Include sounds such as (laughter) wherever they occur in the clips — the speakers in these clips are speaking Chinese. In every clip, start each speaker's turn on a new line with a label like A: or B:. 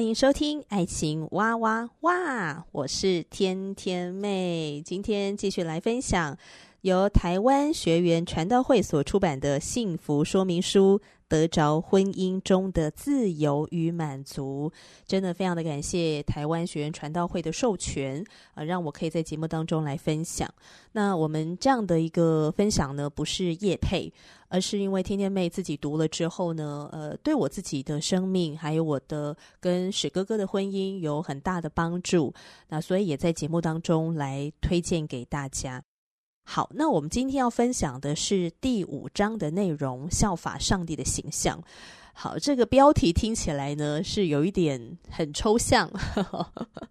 A: 欢迎收听《爱情哇哇哇》，我是天天妹，今天继续来分享由台湾学员传道会所出版的《幸福说明书》。得着婚姻中的自由与满足，真的非常的感谢台湾学员传道会的授权啊、呃，让我可以在节目当中来分享。那我们这样的一个分享呢，不是叶配，而是因为天天妹自己读了之后呢，呃，对我自己的生命还有我的跟史哥哥的婚姻有很大的帮助，那所以也在节目当中来推荐给大家。好，那我们今天要分享的是第五章的内容，效法上帝的形象。好，这个标题听起来呢是有一点很抽象，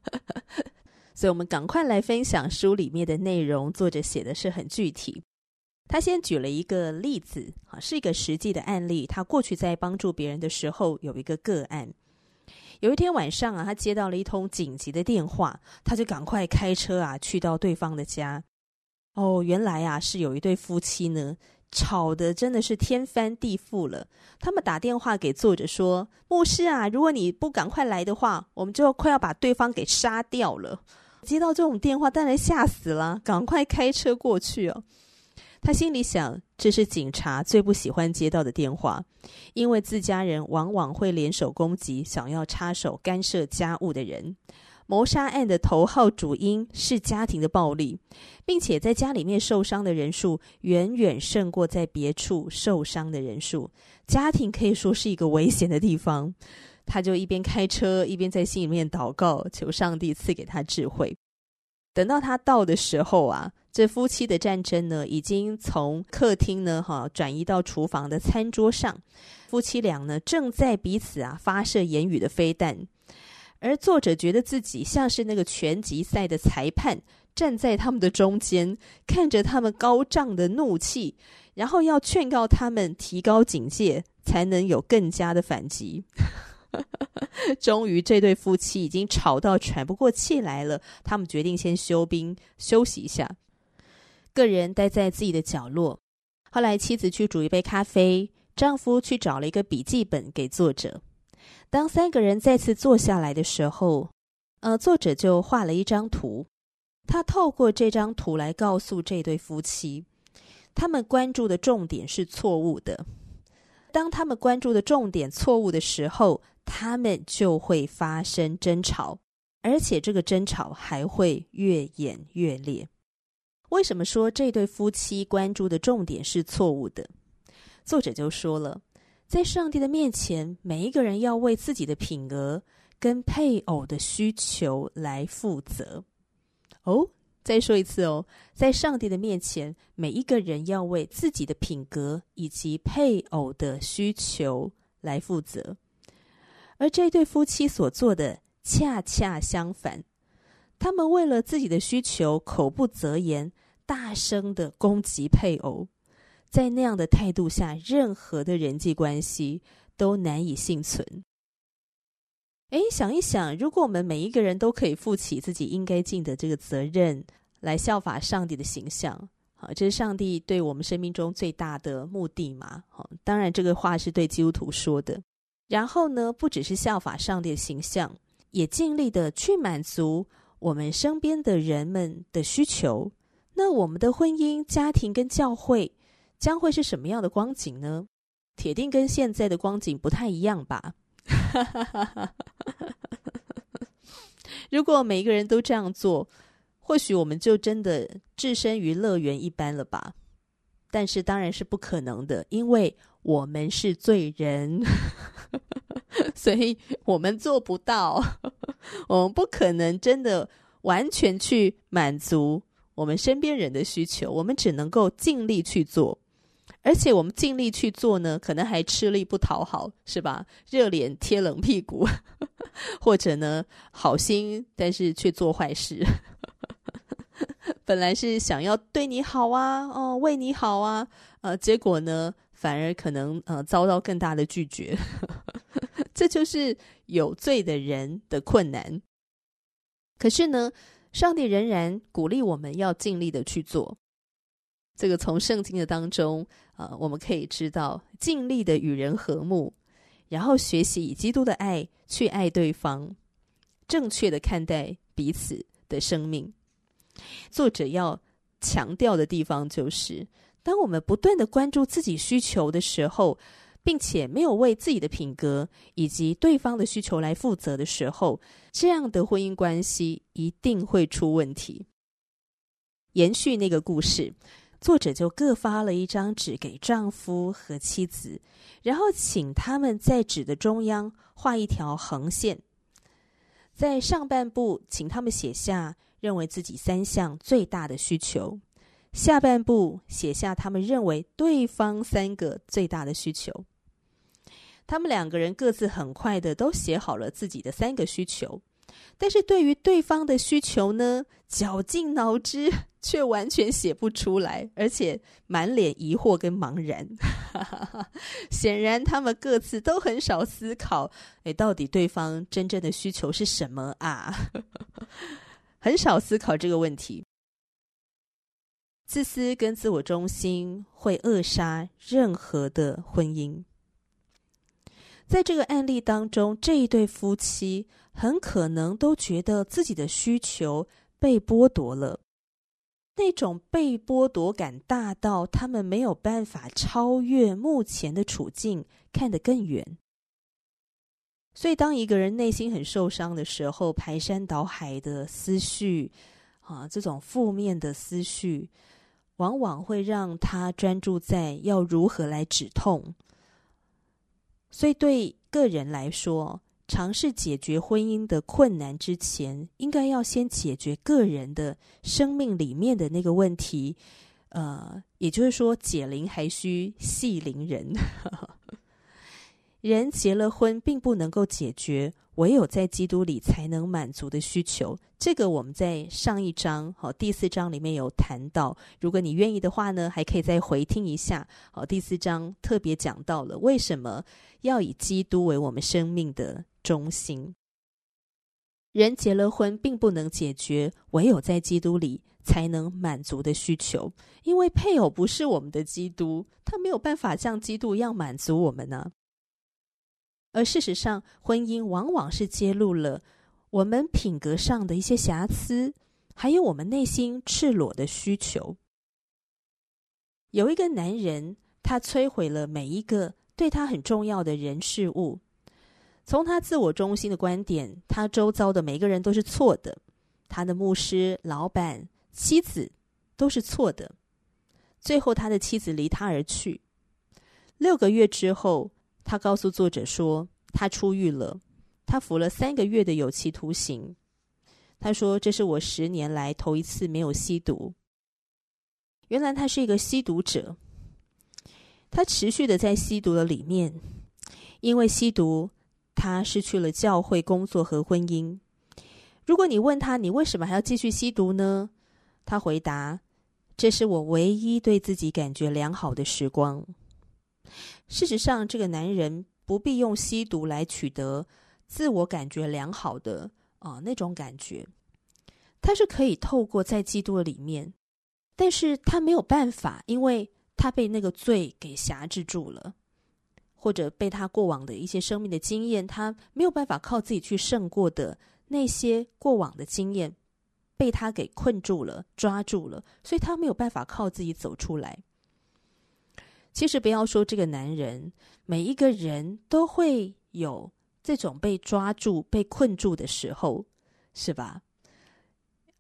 A: (laughs) 所以我们赶快来分享书里面的内容。作者写的是很具体，他先举了一个例子，啊，是一个实际的案例。他过去在帮助别人的时候有一个个案，有一天晚上啊，他接到了一通紧急的电话，他就赶快开车啊去到对方的家。哦，原来啊是有一对夫妻呢，吵得真的是天翻地覆了。他们打电话给作者说：“牧师啊，如果你不赶快来的话，我们就快要把对方给杀掉了。”接到这种电话，当然吓死了，赶快开车过去哦。他心里想，这是警察最不喜欢接到的电话，因为自家人往往会联手攻击想要插手干涉家务的人。谋杀案的头号主因是家庭的暴力，并且在家里面受伤的人数远远胜过在别处受伤的人数。家庭可以说是一个危险的地方。他就一边开车，一边在心里面祷告，求上帝赐给他智慧。等到他到的时候啊，这夫妻的战争呢，已经从客厅呢，哈，转移到厨房的餐桌上。夫妻俩呢，正在彼此啊发射言语的飞弹。而作者觉得自己像是那个拳击赛的裁判，站在他们的中间，看着他们高涨的怒气，然后要劝告他们提高警戒，才能有更加的反击。(laughs) 终于，这对夫妻已经吵到喘不过气来了，他们决定先休兵休息一下，个人待在自己的角落。后来，妻子去煮一杯咖啡，丈夫去找了一个笔记本给作者。当三个人再次坐下来的时候，呃，作者就画了一张图。他透过这张图来告诉这对夫妻，他们关注的重点是错误的。当他们关注的重点错误的时候，他们就会发生争吵，而且这个争吵还会越演越烈。为什么说这对夫妻关注的重点是错误的？作者就说了。在上帝的面前，每一个人要为自己的品格跟配偶的需求来负责。哦，再说一次哦，在上帝的面前，每一个人要为自己的品格以及配偶的需求来负责。而这对夫妻所做的恰恰相反，他们为了自己的需求，口不择言，大声的攻击配偶。在那样的态度下，任何的人际关系都难以幸存。哎，想一想，如果我们每一个人都可以负起自己应该尽的这个责任，来效法上帝的形象，好，这是上帝对我们生命中最大的目的嘛？好，当然这个话是对基督徒说的。然后呢，不只是效法上帝的形象，也尽力的去满足我们身边的人们的需求。那我们的婚姻、家庭跟教会。将会是什么样的光景呢？铁定跟现在的光景不太一样吧。(laughs) 如果每一个人都这样做，或许我们就真的置身于乐园一般了吧。但是当然是不可能的，因为我们是罪人，(laughs) 所以我们做不到。(laughs) 我们不可能真的完全去满足我们身边人的需求，我们只能够尽力去做，而且我们尽力去做呢，可能还吃力不讨好，是吧？热脸贴冷屁股，(laughs) 或者呢，好心但是却做坏事。(laughs) 本来是想要对你好啊，哦，为你好啊，呃，结果呢，反而可能呃遭到更大的拒绝。(laughs) 这就是有罪的人的困难。可是呢，上帝仍然鼓励我们要尽力的去做。这个从圣经的当中、呃，我们可以知道，尽力的与人和睦，然后学习以基督的爱去爱对方，正确的看待彼此的生命。作者要强调的地方就是，当我们不断的关注自己需求的时候，并且没有为自己的品格以及对方的需求来负责的时候，这样的婚姻关系一定会出问题。延续那个故事，作者就各发了一张纸给丈夫和妻子，然后请他们在纸的中央画一条横线，在上半部请他们写下认为自己三项最大的需求。下半部写下他们认为对方三个最大的需求。他们两个人各自很快的都写好了自己的三个需求，但是对于对方的需求呢，绞尽脑汁却完全写不出来，而且满脸疑惑跟茫然。(laughs) 显然，他们各自都很少思考，诶，到底对方真正的需求是什么啊？(laughs) 很少思考这个问题。自私跟自我中心会扼杀任何的婚姻。在这个案例当中，这一对夫妻很可能都觉得自己的需求被剥夺了，那种被剥夺感大到他们没有办法超越目前的处境，看得更远。所以，当一个人内心很受伤的时候，排山倒海的思绪啊，这种负面的思绪。往往会让他专注在要如何来止痛，所以对个人来说，尝试解决婚姻的困难之前，应该要先解决个人的生命里面的那个问题。呃，也就是说，解铃还须系铃人。(laughs) 人结了婚，并不能够解决唯有在基督里才能满足的需求。这个我们在上一章，好，第四章里面有谈到。如果你愿意的话呢，还可以再回听一下。好，第四章特别讲到了为什么要以基督为我们生命的中心。人结了婚，并不能解决唯有在基督里才能满足的需求，因为配偶不是我们的基督，他没有办法像基督一样满足我们呢。而事实上，婚姻往往是揭露了我们品格上的一些瑕疵，还有我们内心赤裸的需求。有一个男人，他摧毁了每一个对他很重要的人事物。从他自我中心的观点，他周遭的每一个人都是错的，他的牧师、老板、妻子都是错的。最后，他的妻子离他而去。六个月之后。他告诉作者说，他出狱了，他服了三个月的有期徒刑。他说：“这是我十年来头一次没有吸毒。”原来他是一个吸毒者，他持续的在吸毒的里面，因为吸毒，他失去了教会工作和婚姻。如果你问他，你为什么还要继续吸毒呢？他回答：“这是我唯一对自己感觉良好的时光。”事实上，这个男人不必用吸毒来取得自我感觉良好的啊、那种感觉，他是可以透过在基督里面，但是他没有办法，因为他被那个罪给辖制住了，或者被他过往的一些生命的经验，他没有办法靠自己去胜过的那些过往的经验，被他给困住了、抓住了，所以他没有办法靠自己走出来。其实不要说这个男人，每一个人都会有这种被抓住、被困住的时候，是吧？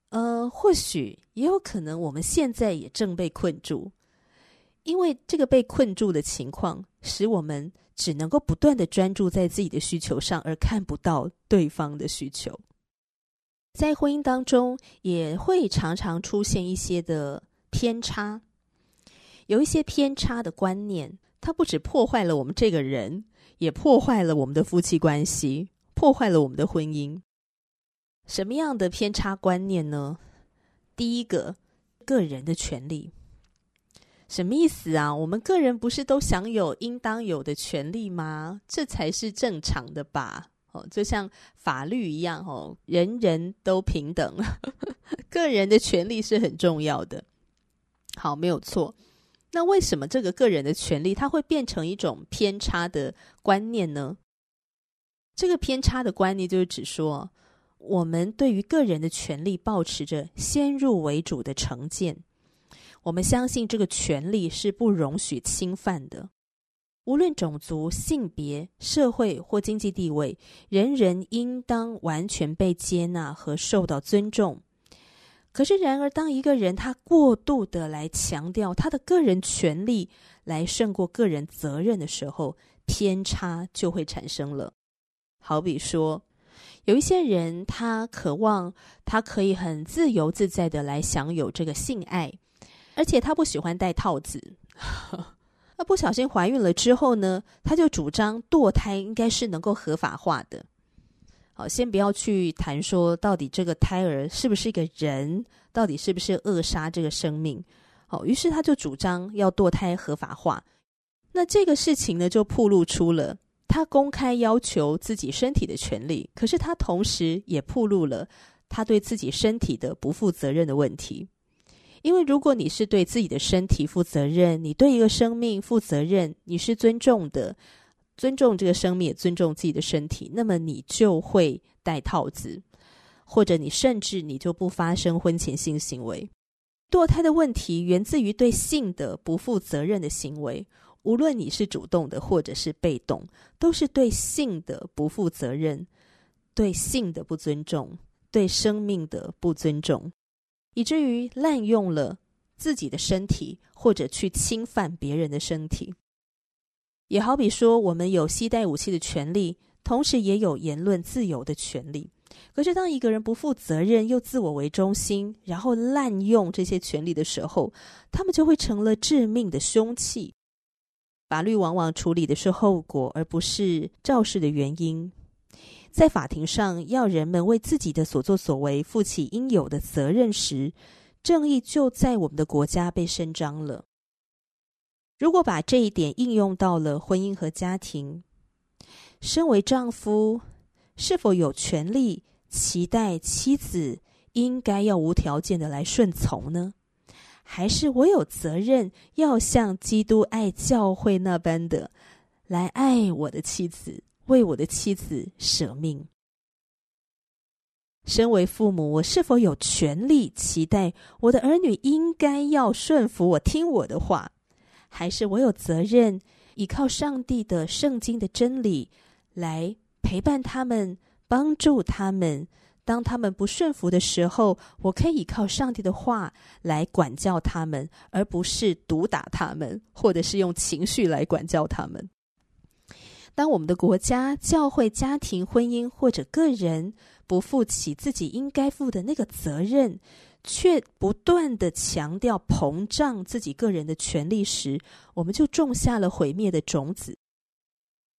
A: 呃，或许也有可能我们现在也正被困住，因为这个被困住的情况，使我们只能够不断的专注在自己的需求上，而看不到对方的需求。在婚姻当中也会常常出现一些的偏差，有一些偏差的观念，它不止破坏了我们这个人，也破坏了我们的夫妻关系，破坏了我们的婚姻。什么样的偏差观念呢？第一个，个人的权利。什么意思啊？我们个人不是都享有应当有的权利吗？这才是正常的吧？哦，就像法律一样，哦，人人都平等，(laughs) 个人的权利是很重要的。好，没有错。那为什么这个个人的权利它会变成一种偏差的观念呢？这个偏差的观念就是指说，我们对于个人的权利保持着先入为主的成见。我们相信这个权利是不容许侵犯的，无论种族、性别、社会或经济地位，人人应当完全被接纳和受到尊重。可是，然而，当一个人他过度的来强调他的个人权利来胜过个人责任的时候，偏差就会产生了。好比说，有一些人他渴望他可以很自由自在的来享有这个性爱。而且他不喜欢戴套子，(laughs) 那不小心怀孕了之后呢，他就主张堕胎应该是能够合法化的。好，先不要去谈说到底这个胎儿是不是一个人，到底是不是扼杀这个生命。好，于是他就主张要堕胎合法化。那这个事情呢，就暴露出了他公开要求自己身体的权利，可是他同时也暴露了他对自己身体的不负责任的问题。因为如果你是对自己的身体负责任，你对一个生命负责任，你是尊重的，尊重这个生命，也尊重自己的身体，那么你就会戴套子，或者你甚至你就不发生婚前性行为。堕胎的问题源自于对性的不负责任的行为，无论你是主动的或者是被动，都是对性的不负责任，对性的不尊重，对生命的不尊重。以至于滥用了自己的身体，或者去侵犯别人的身体。也好比说，我们有携带武器的权利，同时也有言论自由的权利。可是，当一个人不负责任又自我为中心，然后滥用这些权利的时候，他们就会成了致命的凶器。法律往往处理的是后果，而不是肇事的原因。在法庭上，要人们为自己的所作所为负起应有的责任时，正义就在我们的国家被伸张了。如果把这一点应用到了婚姻和家庭，身为丈夫，是否有权利期待妻子应该要无条件的来顺从呢？还是我有责任要像基督爱教会那般的来爱我的妻子？为我的妻子舍命。身为父母，我是否有权利期待我的儿女应该要顺服我、听我的话？还是我有责任依靠上帝的圣经的真理来陪伴他们、帮助他们？当他们不顺服的时候，我可以依靠上帝的话来管教他们，而不是毒打他们，或者是用情绪来管教他们。当我们的国家、教会、家庭、婚姻或者个人不负起自己应该负的那个责任，却不断地强调膨胀自己个人的权利时，我们就种下了毁灭的种子。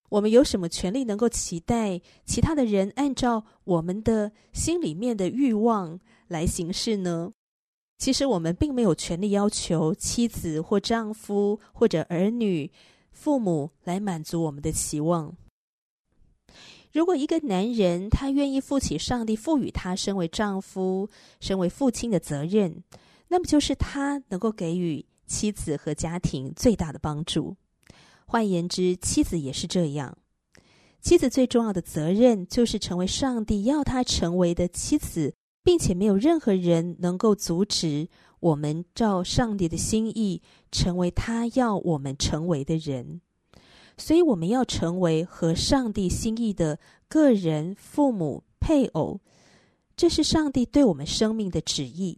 A: 我们有什么权利能够期待其他的人按照我们的心里面的欲望来行事呢？其实我们并没有权利要求妻子或丈夫或者儿女。父母来满足我们的期望。如果一个男人他愿意负起上帝赋予他身为丈夫、身为父亲的责任，那么就是他能够给予妻子和家庭最大的帮助。换言之，妻子也是这样。妻子最重要的责任就是成为上帝要他成为的妻子，并且没有任何人能够阻止。我们照上帝的心意成为他要我们成为的人，所以我们要成为和上帝心意的个人、父母、配偶，这是上帝对我们生命的旨意。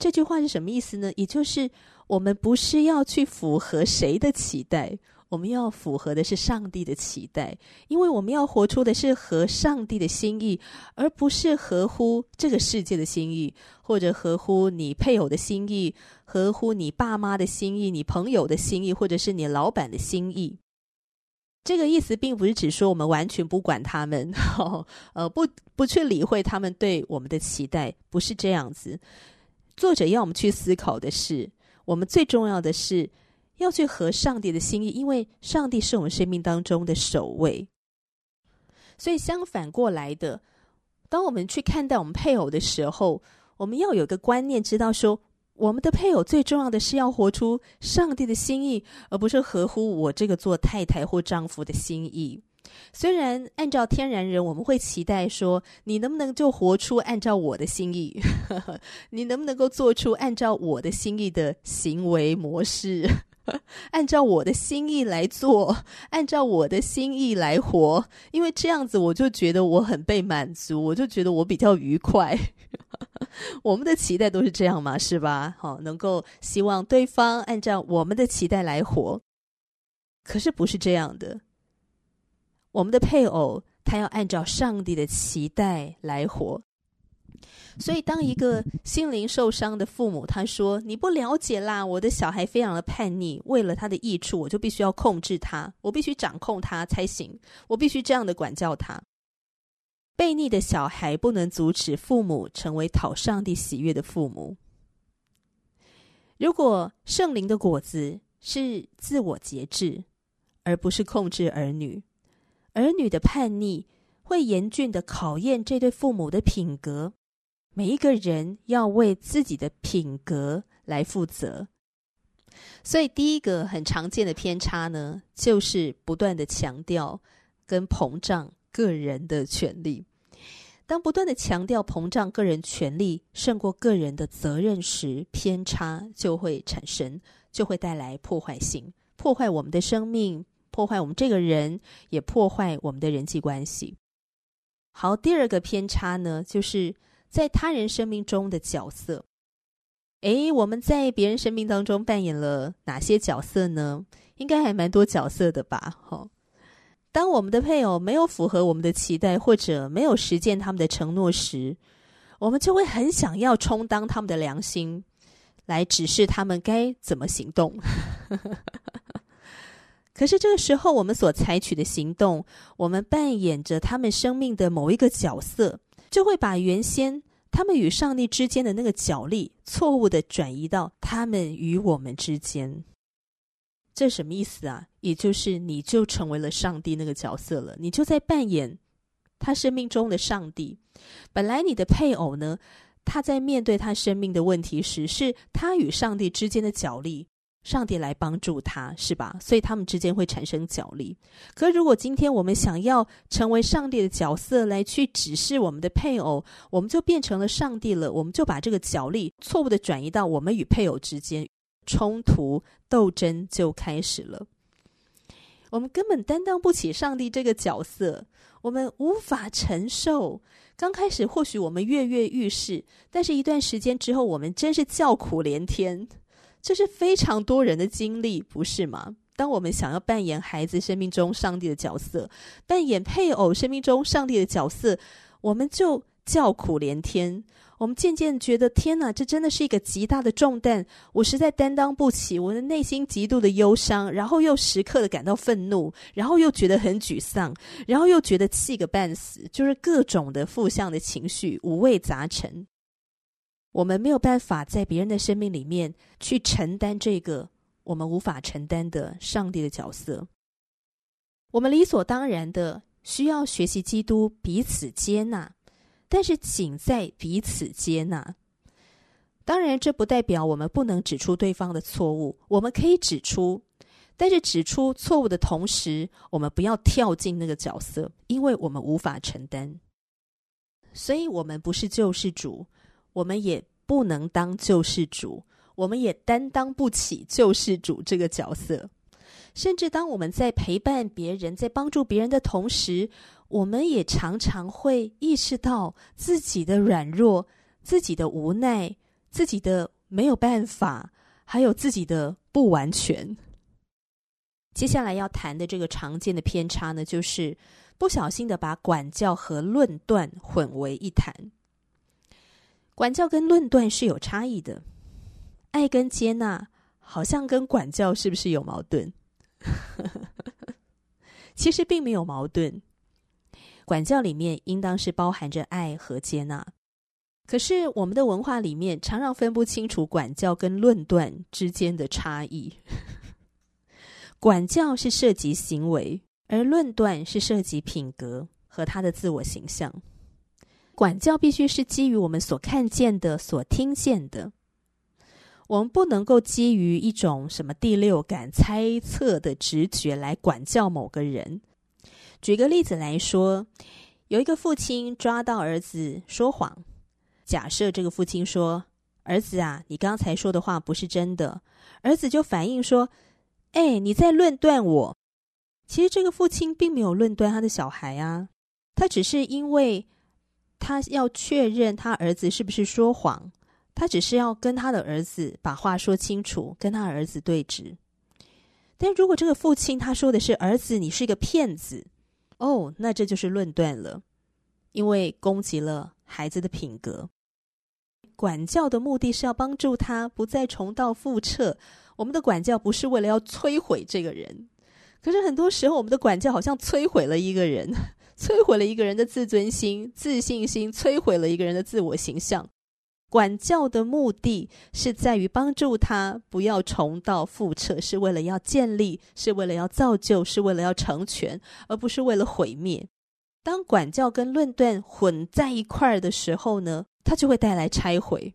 A: 这句话是什么意思呢？也就是我们不是要去符合谁的期待，我们要符合的是上帝的期待，因为我们要活出的是合上帝的心意，而不是合乎这个世界的心意，或者合乎你配偶的心意，合乎你爸妈的心意，你朋友的心意，或者是你老板的心意。这个意思并不是指说我们完全不管他们，(laughs) 呃，不不去理会他们对我们的期待，不是这样子。作者要我们去思考的是，我们最重要的是要去合上帝的心意，因为上帝是我们生命当中的首位。所以相反过来的，当我们去看待我们配偶的时候，我们要有个观念，知道说。我们的配偶最重要的是要活出上帝的心意，而不是合乎我这个做太太或丈夫的心意。虽然按照天然人，我们会期待说，你能不能就活出按照我的心意？(laughs) 你能不能够做出按照我的心意的行为模式？(laughs) 按照我的心意来做，(laughs) 按照我的心意来活，因为这样子我就觉得我很被满足，我就觉得我比较愉快。(laughs) 我们的期待都是这样嘛，是吧？好，能够希望对方按照我们的期待来活，可是不是这样的。我们的配偶他要按照上帝的期待来活。所以，当一个心灵受伤的父母他说：“你不了解啦，我的小孩非常的叛逆，为了他的益处，我就必须要控制他，我必须掌控他才行，我必须这样的管教他。”悖逆的小孩不能阻止父母成为讨上帝喜悦的父母。如果圣灵的果子是自我节制，而不是控制儿女，儿女的叛逆会严峻的考验这对父母的品格。每一个人要为自己的品格来负责。所以，第一个很常见的偏差呢，就是不断的强调跟膨胀个人的权利。当不断的强调膨胀个人权利胜过个人的责任时，偏差就会产生，就会带来破坏性，破坏我们的生命，破坏我们这个人，也破坏我们的人际关系。好，第二个偏差呢，就是在他人生命中的角色。诶，我们在别人生命当中扮演了哪些角色呢？应该还蛮多角色的吧？哈。当我们的配偶没有符合我们的期待，或者没有实践他们的承诺时，我们就会很想要充当他们的良心，来指示他们该怎么行动。(laughs) 可是这个时候，我们所采取的行动，我们扮演着他们生命的某一个角色，就会把原先他们与上帝之间的那个角力，错误的转移到他们与我们之间。这什么意思啊？也就是你就成为了上帝那个角色了，你就在扮演他生命中的上帝。本来你的配偶呢，他在面对他生命的问题时，是他与上帝之间的角力，上帝来帮助他，是吧？所以他们之间会产生角力。可如果今天我们想要成为上帝的角色来去指示我们的配偶，我们就变成了上帝了，我们就把这个角力错误的转移到我们与配偶之间。冲突斗争就开始了。我们根本担当不起上帝这个角色，我们无法承受。刚开始或许我们跃跃欲试，但是一段时间之后，我们真是叫苦连天。这是非常多人的经历，不是吗？当我们想要扮演孩子生命中上帝的角色，扮演配偶生命中上帝的角色，我们就叫苦连天。我们渐渐觉得，天哪，这真的是一个极大的重担，我实在担当不起，我的内心极度的忧伤，然后又时刻的感到愤怒，然后又觉得很沮丧，然后又觉得气个半死，就是各种的负向的情绪五味杂陈。我们没有办法在别人的生命里面去承担这个我们无法承担的上帝的角色，我们理所当然的需要学习基督彼此接纳。但是，仅在彼此接纳。当然，这不代表我们不能指出对方的错误，我们可以指出。但是，指出错误的同时，我们不要跳进那个角色，因为我们无法承担。所以，我们不是救世主，我们也不能当救世主，我们也担当不起救世主这个角色。甚至，当我们在陪伴别人、在帮助别人的同时，我们也常常会意识到自己的软弱、自己的无奈、自己的没有办法，还有自己的不完全。接下来要谈的这个常见的偏差呢，就是不小心的把管教和论断混为一谈。管教跟论断是有差异的，爱跟接纳好像跟管教是不是有矛盾？(laughs) 其实并没有矛盾。管教里面应当是包含着爱和接纳，可是我们的文化里面常常分不清楚管教跟论断之间的差异。(laughs) 管教是涉及行为，而论断是涉及品格和他的自我形象。管教必须是基于我们所看见的、所听见的，我们不能够基于一种什么第六感、猜测的直觉来管教某个人。举个例子来说，有一个父亲抓到儿子说谎，假设这个父亲说：“儿子啊，你刚才说的话不是真的。”儿子就反应说。哎，你在论断我。其实这个父亲并没有论断他的小孩啊，他只是因为他要确认他儿子是不是说谎，他只是要跟他的儿子把话说清楚，跟他儿子对质。但如果这个父亲他说的是儿子，你是一个骗子，哦，那这就是论断了，因为攻击了孩子的品格。管教的目的是要帮助他不再重蹈覆辙。我们的管教不是为了要摧毁这个人，可是很多时候我们的管教好像摧毁了一个人，摧毁了一个人的自尊心、自信心，摧毁了一个人的自我形象。管教的目的是在于帮助他不要重蹈覆辙，是为了要建立，是为了要造就，是为了要成全，而不是为了毁灭。当管教跟论断混在一块儿的时候呢，它就会带来拆毁。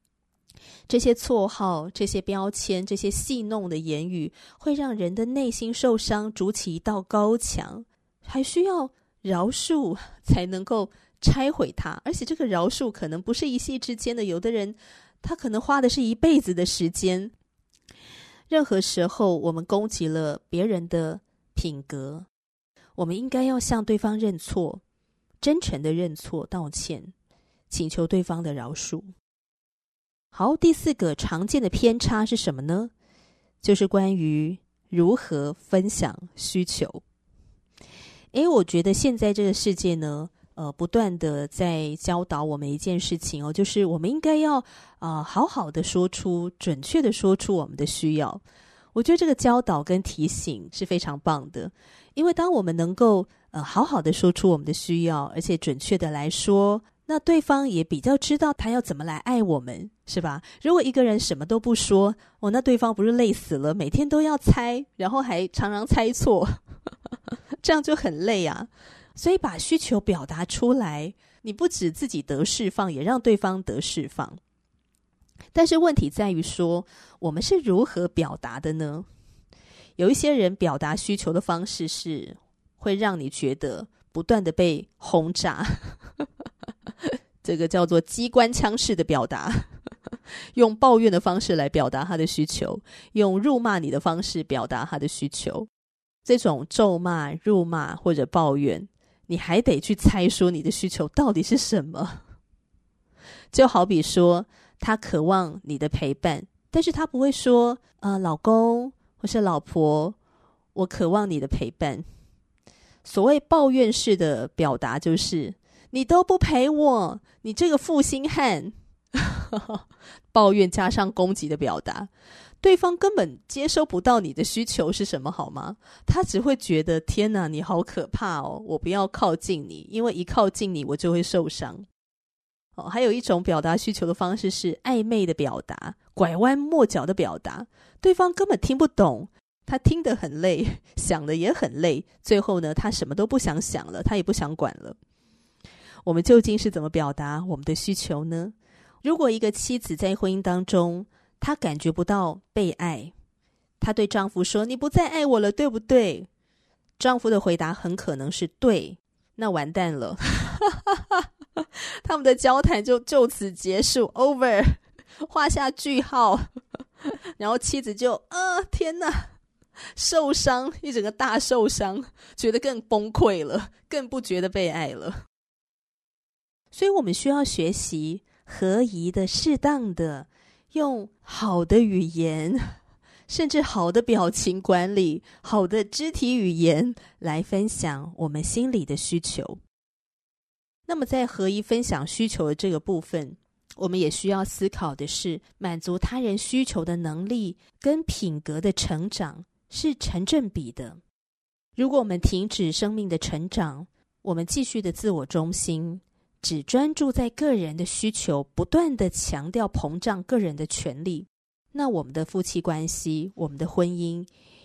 A: 这些绰号、这些标签、这些戏弄的言语，会让人的内心受伤，筑起一道高墙，还需要饶恕才能够拆毁它。而且这个饶恕可能不是一夕之间的，有的人他可能花的是一辈子的时间。任何时候，我们攻击了别人的品格，我们应该要向对方认错，真诚的认错、道歉，请求对方的饶恕。好，第四个常见的偏差是什么呢？就是关于如何分享需求。诶，我觉得现在这个世界呢，呃，不断的在教导我们一件事情哦，就是我们应该要啊、好好的说出，准确的说出我们的需要。我觉得这个教导跟提醒是非常棒的，因为当我们能够呃好好的说出我们的需要，而且准确的来说。那对方也比较知道他要怎么来爱我们，是吧？如果一个人什么都不说，哦，那对方不是累死了？每天都要猜，然后还常常猜错，这样就很累啊。所以把需求表达出来，你不止自己得释放，也让对方得释放。但是问题在于说，我们是如何表达的呢？有一些人表达需求的方式是会让你觉得不断的被轰炸。(laughs) 这个叫做机关枪式的表达，用抱怨的方式来表达他的需求，用辱骂你的方式表达他的需求。这种咒骂、辱骂或者抱怨，你还得去猜说你的需求到底是什么。(laughs) 就好比说，他渴望你的陪伴，但是他不会说：“呃，老公或是老婆，我渴望你的陪伴。”所谓抱怨式的表达就是。你都不陪我，你这个负心汉，(laughs) 抱怨加上攻击的表达，对方根本接收不到你的需求是什么，好吗？他只会觉得天哪，你好可怕哦，我不要靠近你，因为一靠近你，我就会受伤。哦，还有一种表达需求的方式是暧昧的表达，拐弯抹角的表达，对方根本听不懂，他听得很累，想的也很累，最后呢，他什么都不想想了，他也不想管了。我们究竟是怎么表达我们的需求呢？如果一个妻子在婚姻当中，她感觉不到被爱，她对丈夫说：“你不再爱我了，对不对？”丈夫的回答很可能是“对”，那完蛋了，(laughs) 他们的交谈就就此结束，over，(laughs) 画下句号。(laughs) 然后妻子就啊，天哪，受伤，一整个大受伤，觉得更崩溃了，更不觉得被爱了。所以我们需要学习合宜的、适当的，用好的语言、(laughs) 甚至好的表情管理、好的肢体语言来分享我们心里的需求。那么，在合一分享需求的这个部分，我们也需要思考的是，满足他人需求的能力跟品格的成长是成正比的。如果我们停止生命的成长，我们继续的自我中心，只专注在个人的需求，不断的强调膨胀个人的权利，那我们的夫妻关系，我们的婚姻，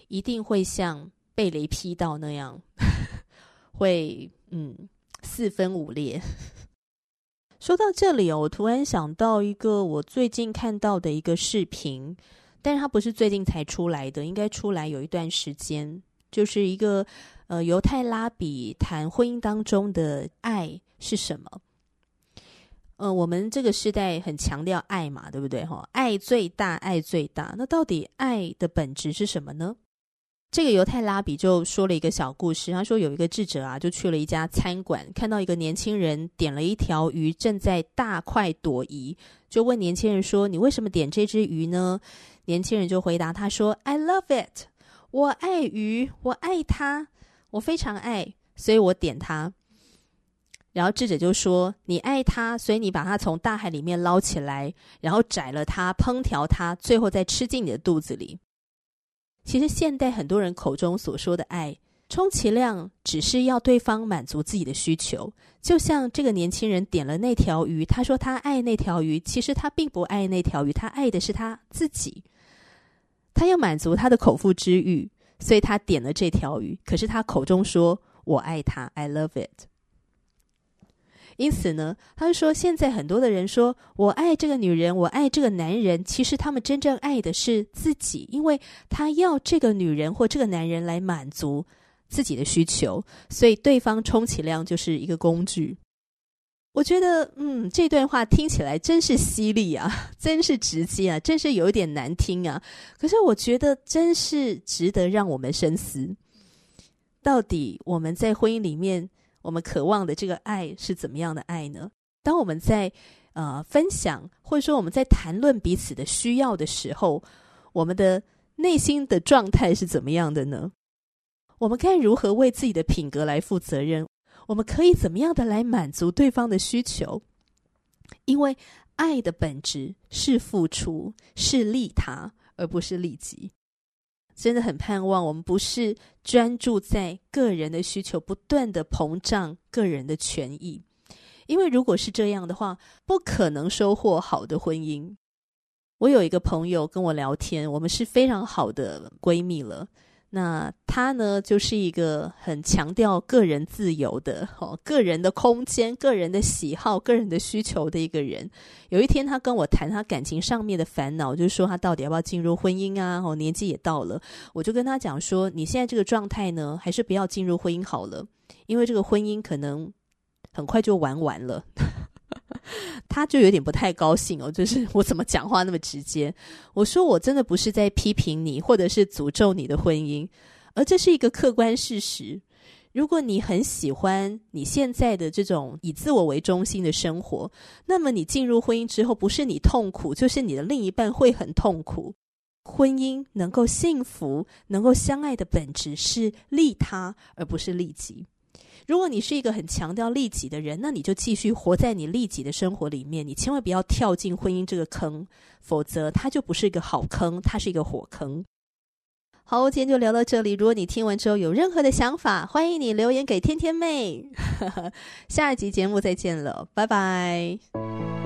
A: 一定会像被雷劈到那样，(laughs) 会嗯。四分五裂。说到这里哦，我突然想到一个我最近看到的一个视频，但是它不是最近才出来的，应该出来有一段时间。就是一个呃犹太拉比谈婚姻当中的爱是什么？呃，我们这个时代很强调爱嘛，对不对？哈，爱最大，爱最大。那到底爱的本质是什么呢？这个犹太拉比就说了一个小故事。他说有一个智者啊，就去了一家餐馆，看到一个年轻人点了一条鱼，正在大快朵颐，就问年轻人说：“你为什么点这只鱼呢？”年轻人就回答他说：“I love it，我爱鱼，我爱它，我非常爱，所以我点它。”然后智者就说：“你爱它，所以你把它从大海里面捞起来，然后宰了它，烹调它，最后再吃进你的肚子里。”其实现代很多人口中所说的爱，充其量只是要对方满足自己的需求。就像这个年轻人点了那条鱼，他说他爱那条鱼，其实他并不爱那条鱼，他爱的是他自己。他要满足他的口腹之欲，所以他点了这条鱼。可是他口中说：“我爱他，I love it。”因此呢，他就说，现在很多的人说我爱这个女人，我爱这个男人，其实他们真正爱的是自己，因为他要这个女人或这个男人来满足自己的需求，所以对方充其量就是一个工具。我觉得，嗯，这段话听起来真是犀利啊，真是直接啊，真是有点难听啊。可是我觉得，真是值得让我们深思，到底我们在婚姻里面。我们渴望的这个爱是怎么样的爱呢？当我们在呃分享，或者说我们在谈论彼此的需要的时候，我们的内心的状态是怎么样的呢？我们该如何为自己的品格来负责任？我们可以怎么样的来满足对方的需求？因为爱的本质是付出，是利他，而不是利己。真的很盼望我们不是专注在个人的需求，不断的膨胀个人的权益，因为如果是这样的话，不可能收获好的婚姻。我有一个朋友跟我聊天，我们是非常好的闺蜜了。那他呢，就是一个很强调个人自由的，哦，个人的空间、个人的喜好、个人的需求的一个人。有一天，他跟我谈他感情上面的烦恼，就是说他到底要不要进入婚姻啊？哦，年纪也到了，我就跟他讲说，你现在这个状态呢，还是不要进入婚姻好了，因为这个婚姻可能很快就玩完了。(laughs) 他就有点不太高兴哦，就是 (laughs) 我怎么讲话那么直接？我说我真的不是在批评你，或者是诅咒你的婚姻，而这是一个客观事实。如果你很喜欢你现在的这种以自我为中心的生活，那么你进入婚姻之后，不是你痛苦，就是你的另一半会很痛苦。婚姻能够幸福、能够相爱的本质是利他，而不是利己。如果你是一个很强调利己的人，那你就继续活在你利己的生活里面，你千万不要跳进婚姻这个坑，否则它就不是一个好坑，它是一个火坑。好，今天就聊到这里。如果你听完之后有任何的想法，欢迎你留言给天天妹。(laughs) 下一集节目再见了，拜拜。